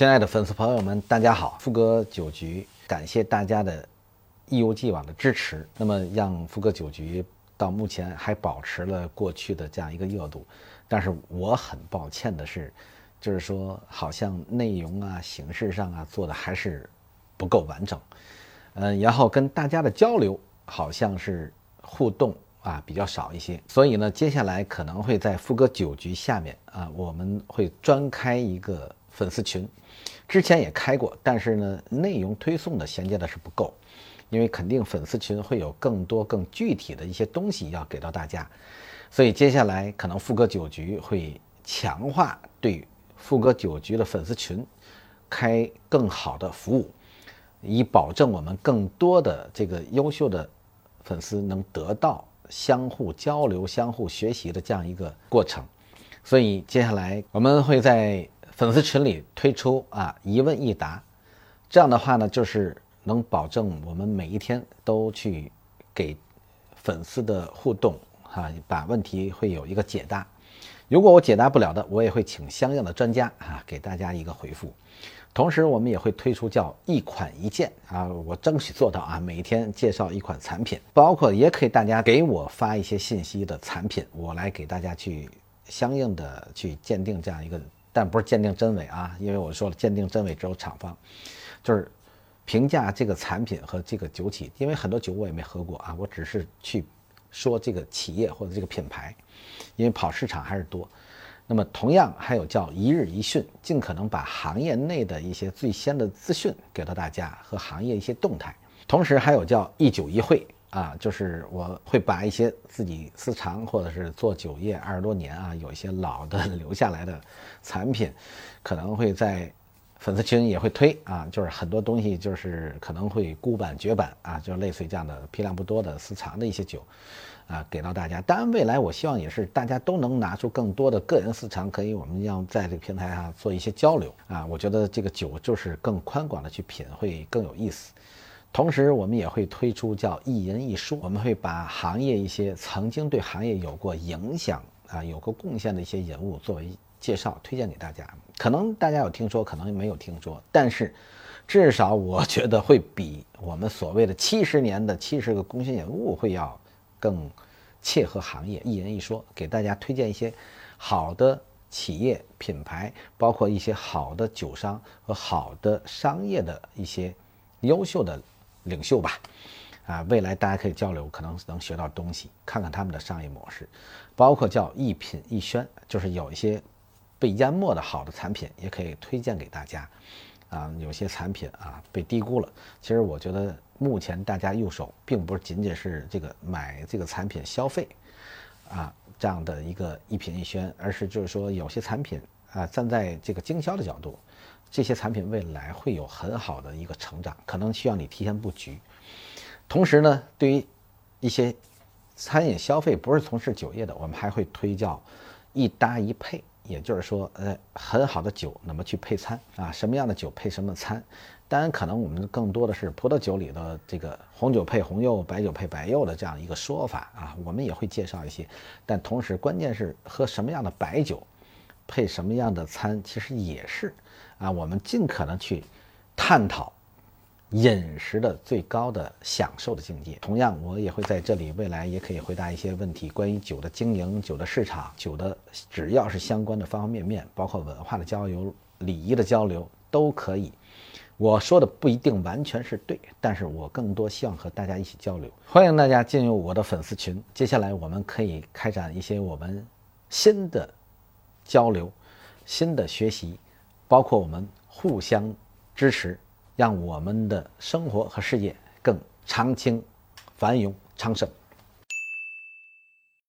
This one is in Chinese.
亲爱的粉丝朋友们，大家好！富哥酒局感谢大家的一如既往的支持。那么，让富哥酒局到目前还保持了过去的这样一个热度，但是我很抱歉的是，就是说好像内容啊、形式上啊做的还是不够完整。嗯，然后跟大家的交流好像是互动啊比较少一些，所以呢，接下来可能会在富哥酒局下面啊，我们会专开一个。粉丝群，之前也开过，但是呢，内容推送的衔接的是不够，因为肯定粉丝群会有更多更具体的一些东西要给到大家，所以接下来可能富哥酒局会强化对富哥酒局的粉丝群开更好的服务，以保证我们更多的这个优秀的粉丝能得到相互交流、相互学习的这样一个过程，所以接下来我们会在。粉丝群里推出啊一问一答，这样的话呢，就是能保证我们每一天都去给粉丝的互动哈，把问题会有一个解答。如果我解答不了的，我也会请相应的专家啊给大家一个回复。同时，我们也会推出叫一款一件啊，我争取做到啊，每一天介绍一款产品，包括也可以大家给我发一些信息的产品，我来给大家去相应的去鉴定这样一个。但不是鉴定真伪啊，因为我说了，鉴定真伪只有厂方，就是评价这个产品和这个酒企。因为很多酒我也没喝过啊，我只是去说这个企业或者这个品牌，因为跑市场还是多。那么同样还有叫一日一讯，尽可能把行业内的一些最先的资讯给到大家和行业一些动态。同时还有叫一酒一会。啊，就是我会把一些自己私藏或者是做酒业二十多年啊，有一些老的 留下来的产品，可能会在粉丝群也会推啊，就是很多东西就是可能会孤版绝版啊，就类似于这样的批量不多的私藏的一些酒啊，给到大家。当然，未来我希望也是大家都能拿出更多的个人私藏，可以我们要在这个平台上做一些交流啊。我觉得这个酒就是更宽广的去品，会更有意思。同时，我们也会推出叫一人一书，我们会把行业一些曾经对行业有过影响啊、有过贡献的一些人物作为介绍推荐给大家。可能大家有听说，可能没有听说，但是至少我觉得会比我们所谓的七十年的七十个贡献人物会要更切合行业。一人一说，给大家推荐一些好的企业品牌，包括一些好的酒商和好的商业的一些优秀的。领袖吧，啊，未来大家可以交流，可能能学到东西，看看他们的商业模式，包括叫一品一宣，就是有一些被淹没的好的产品，也可以推荐给大家，啊，有些产品啊被低估了。其实我觉得目前大家入手，并不是仅仅是这个买这个产品消费，啊这样的一个一品一宣，而是就是说有些产品啊，站在这个经销的角度。这些产品未来会有很好的一个成长，可能需要你提前布局。同时呢，对于一些餐饮消费不是从事酒业的，我们还会推叫一搭一配，也就是说，呃，很好的酒怎么去配餐啊？什么样的酒配什么餐？当然，可能我们更多的是葡萄酒里的这个红酒配红柚，白酒配白柚的这样一个说法啊，我们也会介绍一些。但同时，关键是喝什么样的白酒，配什么样的餐，其实也是。啊，我们尽可能去探讨饮食的最高的享受的境界。同样，我也会在这里，未来也可以回答一些问题，关于酒的经营、酒的市场、酒的只要是相关的方方面面，包括文化的交流、礼仪的交流，都可以。我说的不一定完全是对，但是我更多希望和大家一起交流。欢迎大家进入我的粉丝群，接下来我们可以开展一些我们新的交流、新的学习。包括我们互相支持，让我们的生活和事业更长青、繁荣、昌盛。